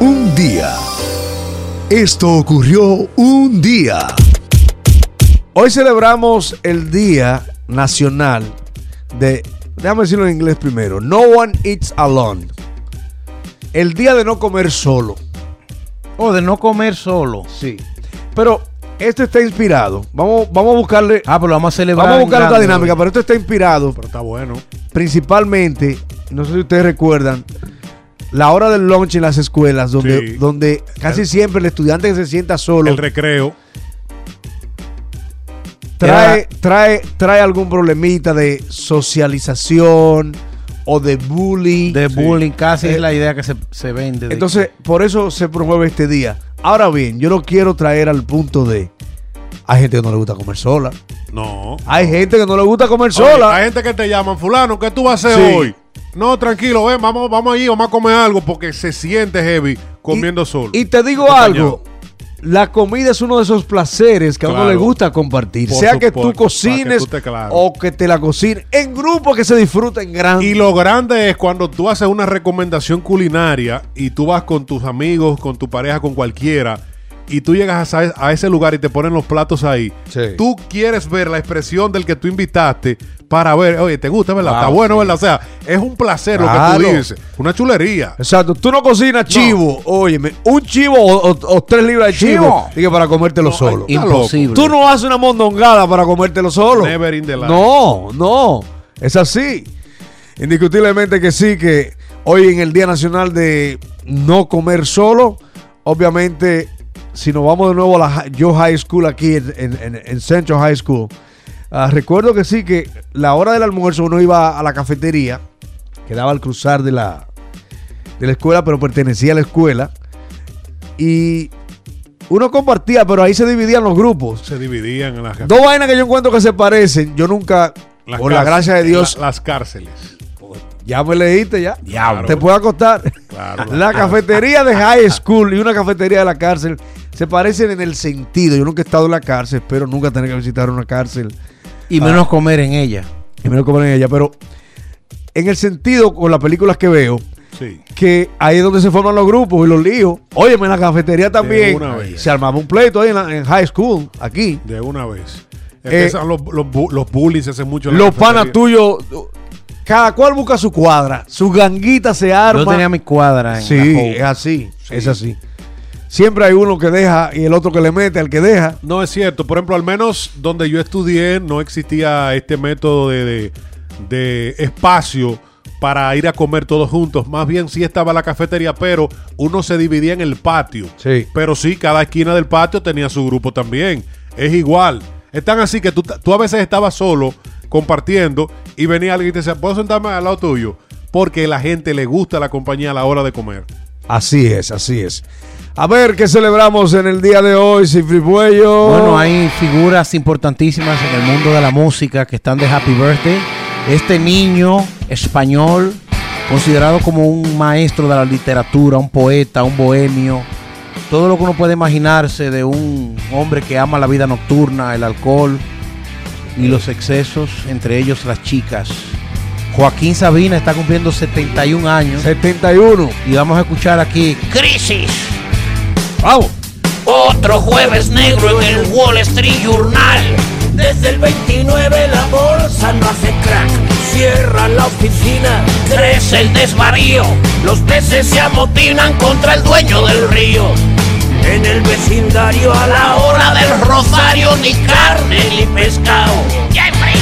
Un día. Esto ocurrió un día. Hoy celebramos el Día Nacional de, déjame decirlo en inglés primero, No One Eats Alone. El día de no comer solo. O de no comer solo. Sí. Pero este está inspirado. Vamos, vamos a buscarle. Ah, pero vamos a celebrar. Vamos a buscar otra dinámica, pero esto está inspirado Pero está bueno. principalmente, no sé si ustedes recuerdan, la hora del lunch en las escuelas, donde, Sí. donde casi siempre el estudiante que se sienta solo El recreo. trae, trae, trae algún problemita de socialización o de bullying. De bullying, casi Eh, es la idea que se, se vende. de Entonces, por eso se promueve este día. Ahora bien, yo lo quiero traer al punto de. Hay gente que no le gusta comer sola. No. Hay gente que no le gusta comer Oye, sola. hay gente que te llaman, fulano, ¿qué tú vas a hacer Sí. hoy? No, tranquilo, ven, vamos, vamos allí, vamos a comer algo porque se siente heavy comiendo solo. Y te digo Acompañado. algo. La comida es uno de esos placeres que a uno le gusta compartir. Por sea que tú cocines para que tú te claro. o que te la cocinen en grupo que se disfruta en grande. Y lo grande es cuando tú haces una recomendación culinaria y tú vas con tus amigos, con tu pareja, con cualquiera, y tú llegas a, a ese lugar y te ponen los platos ahí. Sí. Tú quieres ver la expresión del que tú invitaste para ver, oye, ¿te gusta, verdad? Wow, Está bueno, sí. ¿verdad? O sea, es un placer lo que tú dices. Una chulería. Exacto, tú no cocinas chivo, óyeme, un chivo o, o- o tres libras de chivo, Chivo. dije para comértelo solo. Imposible. Tú no haces una mondongada para comértelo solo. Never in the life. No, no, es así. Indiscutiblemente que sí, que hoy en el Día Nacional de No Comer Solo, obviamente, si nos vamos de nuevo a la Yo High School aquí en, en- en- en Central High School, ah, recuerdo que sí, que la hora del almuerzo uno iba a la cafetería, quedaba al cruzar de la, de la escuela, pero pertenecía a la escuela, y uno compartía, pero ahí se dividían los grupos. Se dividían en las Dos vainas que yo encuentro que se parecen, yo nunca, las por la cárceles- gracia de Dios, la- las cárceles. ya me leíste ya. Diablo. Te puede acostar. Claro. La cafetería de high school y una cafetería de la cárcel se parecen en el sentido. Yo nunca he estado en la cárcel, espero nunca tener que visitar una cárcel Y menos comer en ella. y menos comer en ella. Pero en el sentido, con las películas que veo, Sí. que ahí es donde se forman los grupos y los líos. Óyeme, en la cafetería también una vez. se armaba un pleito ahí en, la- en high school, aquí. De una vez. Eh, Empiezan los, los, los bullies se hacen mucho en la Los panas tuyos, cada cual busca su cuadra, su ganguita se arma. Yo tenía mi cuadra en Sí, la es así, es así. Siempre hay uno que deja y el otro que le mete al que deja. No es cierto. Por ejemplo, al menos donde yo estudié no existía este método de, de- de espacio para ir a comer todos juntos. Más bien sí estaba la cafetería, pero uno se dividía en el patio. Sí. Pero sí, cada esquina del patio tenía su grupo también. Es igual. Es tan así que tú, tú a veces estabas solo compartiendo y venía alguien y te decía, ¿puedo sentarme al lado tuyo? Porque a la gente le gusta la compañía a la hora de comer. Así es, así es. A ver, ¿qué celebramos en el día de hoy, Cifri Puello? Bueno, hay figuras importantísimas en el mundo de la música que están de Happy Birthday. Este niño español, considerado como un maestro de la literatura, un poeta, un bohemio, todo lo que uno puede imaginarse de un hombre que ama la vida nocturna, el alcohol y los excesos, entre ellos las chicas. Joaquín Sabina está cumpliendo 71 años 71. y vamos a escuchar aquí Crisis. Vamos. Otro jueves negro en el Wall Street Journal. Desde el 29 la bolsa no hace crack. Cierran la oficina, crece el desvarío. Los peces se amotinan contra el dueño del río. En el vecindario a la hora del rosario ni carne ni pescado. Jeffrey,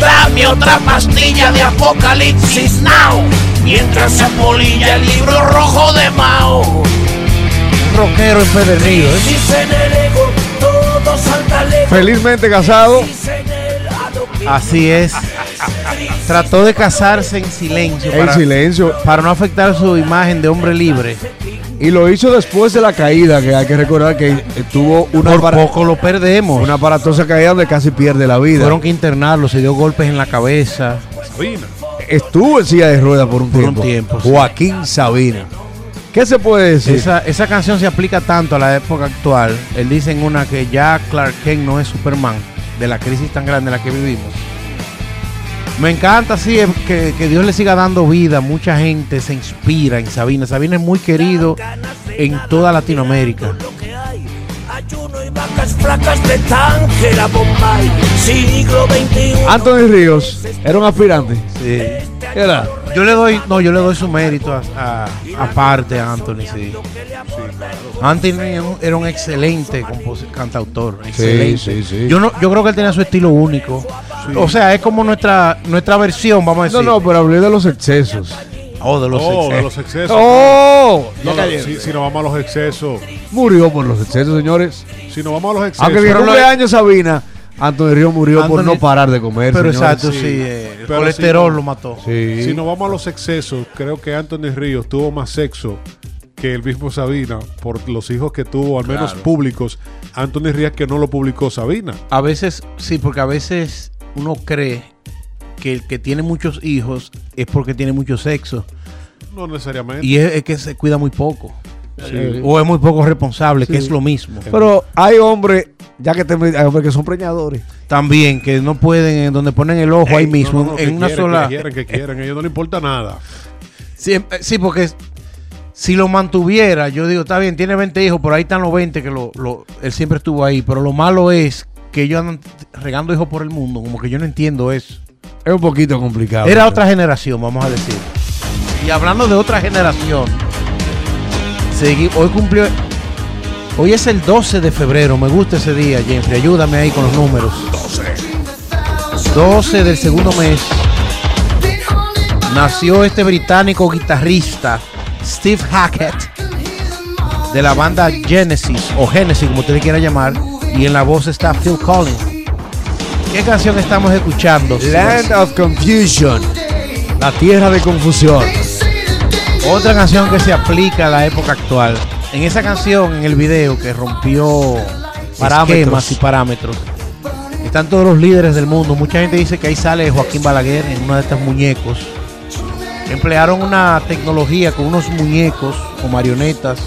dame otra pastilla de Apocalipsis Now. Mientras se apolilla el libro rojo de Mao. Rockero empedernido. ¿eh? Felizmente casado. Así es. Trató de casarse en silencio. En para- silencio. Para no afectar su imagen de hombre libre. Y lo hizo después de la caída, que hay que recordar que tuvo una, Por apara- poco lo perdemos. una aparatosa caída donde casi pierde la vida. Fueron que internarlo, se dio golpes en la cabeza. Sabina. Estuvo en silla de ruedas por un Por un tiempo. sí. Joaquín Sabina. ¿Qué se puede decir? Esa, esa canción se aplica tanto a la época actual. Él dice en una que ya Clark Kent no es Superman, de la crisis tan grande en la que vivimos. Me encanta, sí, es que, que Dios le siga dando vida. Mucha gente se inspira en Sabina. Sabina es muy querido en toda Latinoamérica. Anthony Ríos era un aspirante. Sí. Era. Yo le doy, no, yo le doy su mérito a, a- aparte a Anthony, sí. Anthony era un- era un excelente cantautor, excelente. sí, sí. Yo no, yo creo que él tenía su estilo único. O sea, es como nuestra nuestra versión, vamos a No, decir. no, pero hablé de los excesos. Oh, de los Oh, de excesos. los excesos. ¡Oh! No, no, si, si nos vamos a los excesos, Murió por los excesos, señores. si nos vamos a los excesos, Aunque mi cumpleaños Sabina, Anthony Ríos murió por no parar de comer. Pero señores. exacto, sí. sí. eh, el Pero colesterol sí, lo mató. Sí. si nos vamos a los excesos, creo que Anthony Ríos tuvo más sexo que el mismo Sabina por los hijos que tuvo, al menos Claro. públicos. Anthony Ríos que no lo publicó Sabina. A veces, sí, porque a veces uno cree que el que tiene muchos hijos es porque tiene mucho sexo. No necesariamente. Y es, es que se cuida muy poco. Sí. O es muy poco responsable, que es lo mismo. Pero hay hombres, ya que te, que son preñadores. También que no pueden, en donde ponen el ojo ahí mismo, no, no, no, en que una quieren, sola. Que quieren, que quieren. A ellos no les importa nada. Sí, eh, sí, porque si lo mantuviera, yo digo, está bien, tiene 20 hijos, pero ahí están los 20 que lo, lo- él siempre estuvo ahí. Pero lo malo es que ellos andan regando hijos por el mundo, como que yo no entiendo eso. Es un poquito complicado. Era otra generación, vamos a decir. Y hablando de otra generación, hoy cumplió. Hoy es el 12 de febrero, me gusta ese día, Jeffrey. Ayúdame ahí con los números. 12 del segundo mes. Nació este británico guitarrista, Steve Hackett, de la banda Genesis, o Genesis, como usted le quiera llamar. Y en la voz está Phil Collins. ¿Qué canción estamos escuchando? Land of Confusion. La tierra de confusión. Otra canción que se aplica a la época actual. En esa canción, en el video que rompió Parámetros. esquemas y parámetros, están todos los líderes del mundo. Mucha gente dice que ahí sale Joaquín Balaguer en uno de estos muñecos. Emplearon una tecnología con unos muñecos o marionetas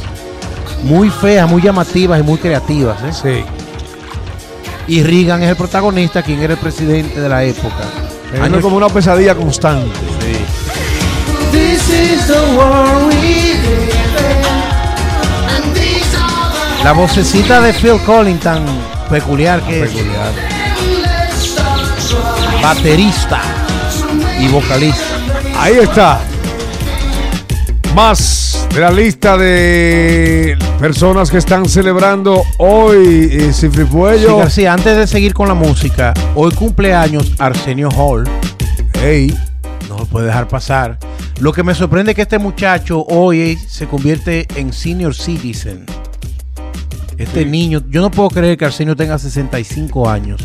muy feas, muy llamativas y muy creativas. ¿eh? Sí. Y Reagan es el protagonista, quien era el presidente de la época. Es Años- como una pesadilla constante. La vocecita de Phil Collins tan peculiar que es. Baterista y vocalista. Ahí está. Más de la lista de personas que están celebrando hoy eh, Cifri Sí. García, antes de seguir con la música, hoy cumpleaños Arsenio Hall. Ey, No lo puede dejar pasar. Lo que me sorprende es que este muchacho hoy se convierte en senior citizen. Este niño, yo no puedo creer que Arsenio tenga 65 años.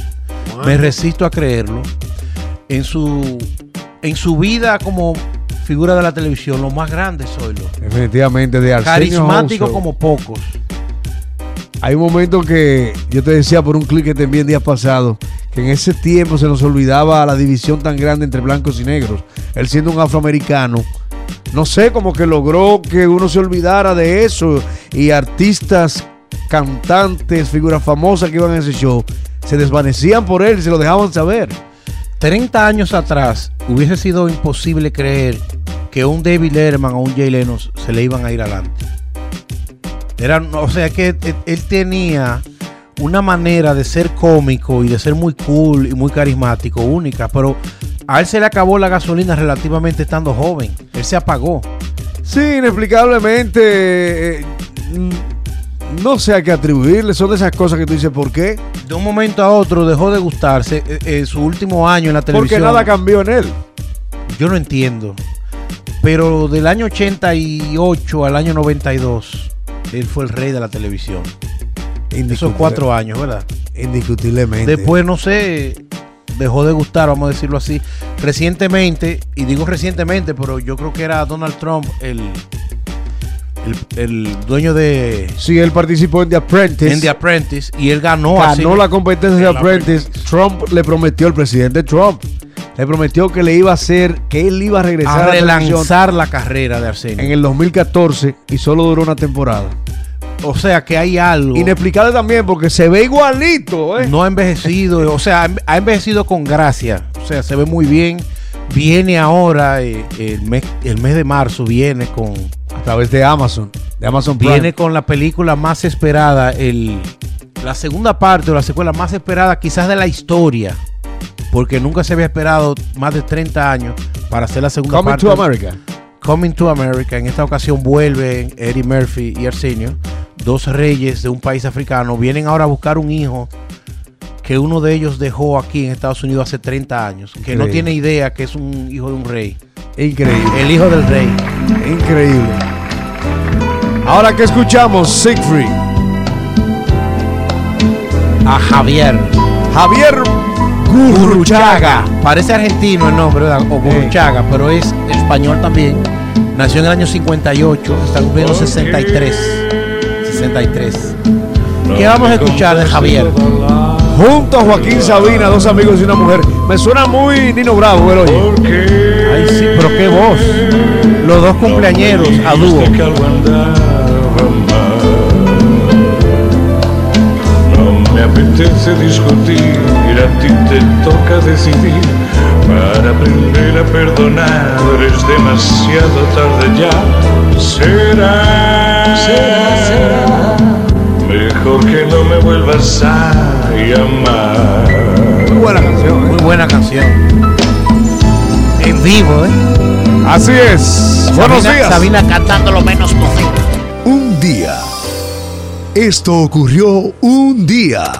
Me resisto a creerlo. En su, en su vida como figura de la televisión, lo más grande soy lo. definitivamente de Arsenio Carismático como pocos. Hay un momento que yo te decía por un clic que te envié el día pasado que en ese tiempo se nos olvidaba la división tan grande entre blancos y negros. Él siendo un afroamericano, no sé, como que logró que uno se olvidara de eso y artistas, cantantes, figuras famosas que iban a ese show se desvanecían por él y se lo dejaban saber. 30 años atrás hubiese sido imposible creer que un David Letterman o un Jay Leno se le iban a ir adelante. Era, o sea que él, tenía una manera de ser cómico y de ser muy cool y muy carismático, única, pero a él se le acabó la gasolina relativamente estando joven. Él se apagó. Sí, inexplicablemente, eh, no sé a qué atribuirle, son de esas cosas que tú dices, ¿por qué? De un momento a otro dejó de gustarse. eh, eh, su último año en la Porque televisión. nada cambió en él. Yo no entiendo. Pero del año 88 al año 92, él fue el rey de la televisión. Esos cuatro años, ¿verdad? Indiscutiblemente. Después, no sé, dejó de gustar, vamos a decirlo así. Recientemente, y digo recientemente, pero yo creo que era Donald Trump el, el, el dueño de Sí, él participó en The Apprentice. en The Apprentice y él ganó, ganó así. la competencia de El The Apprentice. Trump le prometió al presidente Trump. Le prometió que le iba a hacer, que él iba a regresar a a, la relanzar la carrera de Arsenio. en el 2014 y solo duró una temporada. o sea que hay algo. Inexplicable también porque se ve igualito, ¿eh? No ha envejecido, o sea, ha envejecido con gracia. O sea, se ve muy bien. Viene ahora, eh, el, mes, el mes de marzo, viene con, A través de Amazon. De Amazon Prime. viene con la película más esperada, el, la segunda parte o la secuela más esperada quizás de la historia. Porque nunca se había esperado más de 30 años para hacer la segunda Coming parte. to America. Coming to America. En esta ocasión vuelven Eddie Murphy y Arsenio, dos reyes de un país africano. Vienen ahora a buscar un hijo que uno de ellos dejó aquí en Estados Unidos hace 30 años. Que no tiene idea que es un hijo de un rey. Increíble. El hijo del rey. Increíble. Ahora que escuchamos Siegfried. A Javier. Javier Gurruchaga. Parece argentino el nombre, ¿verdad? O Gurruchaga, pero es español también. Nació en el año 58, está cumpliendo 63. 63. ¿Qué vamos a escuchar de Javier? Junto a Joaquín Sabina, dos amigos y una mujer. Me suena muy Nino Bravo, el oye. Ay, sí, pero qué voz. Los dos cumpleañeros a dúo. No me apetece discutir, a ti te toca decidir. Para aprender a perdonar es demasiado tarde ya. Será, será, será. Mejor que no me vuelvas a llamar. Muy buena canción. Muy buena canción. En vivo, ¿eh? ¿eh? Así es. Buenos días. Sabina cantando lo menos posible. Esto ocurrió un día.